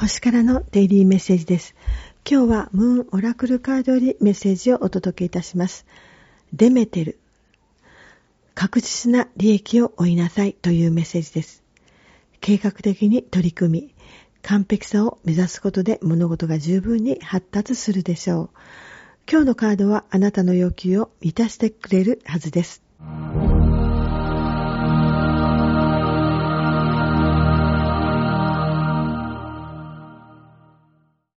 星からのデイリーメッセージです。今日はムーンオラクルカードよりメッセージをお届けいたします。デメテル。確実な利益を追いなさいというメッセージです。計画的に取り組み、完璧さを目指すことで物事が十分に発達するでしょう。今日のカードはあなたの要求を満たしてくれるはずです。